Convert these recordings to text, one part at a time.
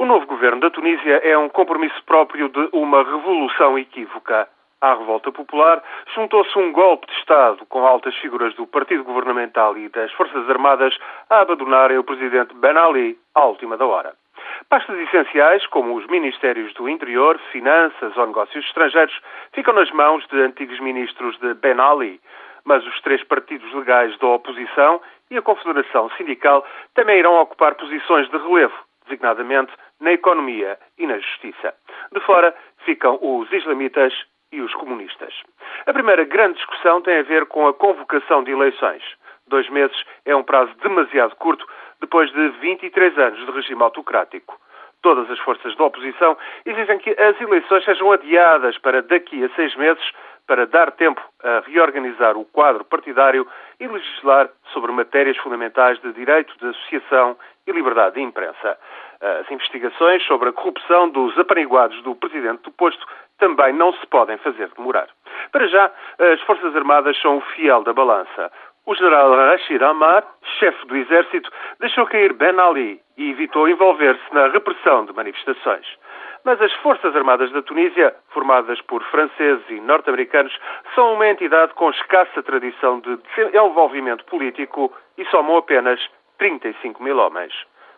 O novo governo da Tunísia é um compromisso próprio de uma revolução equívoca. À revolta popular juntou-se um golpe de Estado com altas figuras do partido governamental e das Forças Armadas a abandonarem o presidente Ben Ali à última da hora. Pastas essenciais, como os Ministérios do Interior, Finanças ou Negócios Estrangeiros, ficam nas mãos de antigos ministros de Ben Ali, mas os três partidos legais da oposição e a Confederação Sindical também irão ocupar posições de relevo, designadamente na economia e na justiça. De fora ficam os islamitas e os comunistas. A primeira grande discussão tem a ver com a convocação de eleições. Dois meses é um prazo demasiado curto depois de 23 anos de regime autocrático. Todas as forças da oposição exigem que as eleições sejam adiadas para daqui a seis meses para dar tempo a reorganizar o quadro partidário e legislar sobre matérias fundamentais de direito de associação e liberdade de imprensa. As investigações sobre a corrupção dos apaniguados do presidente do posto também não se podem fazer demorar. Para já, as Forças Armadas são o fiel da balança. O general Rashid Amar, chefe do exército, deixou cair Ben Ali e evitou envolver-se na repressão de manifestações. Mas as Forças Armadas da Tunísia, formadas por franceses e norte-americanos, são uma entidade com escassa tradição de desenvolvimento político e somam apenas 35 mil homens.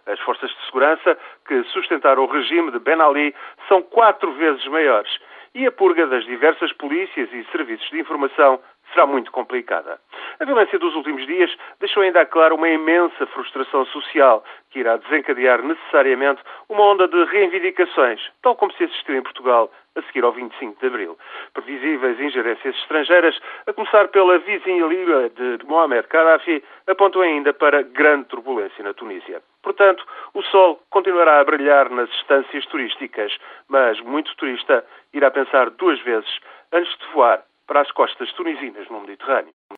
As forças de segurança que sustentaram o regime de Ben Ali são quatro vezes maiores e a purga das diversas polícias e serviços de informação será muito complicada. A violência dos últimos dias deixou ainda claro uma imensa frustração social que irá desencadear necessariamente uma onda de reivindicações, tal como se assistiu em Portugal a seguir ao 25 de Abril. Previsíveis ingerências estrangeiras, a começar pela vizinha líbia de Mohamed Gaddafi, apontam ainda para grande turbulência na Tunísia. Portanto, o sol continuará a brilhar nas estâncias turísticas, mas muito turista irá pensar duas vezes antes de voar para as costas tunisinas no Mediterrâneo.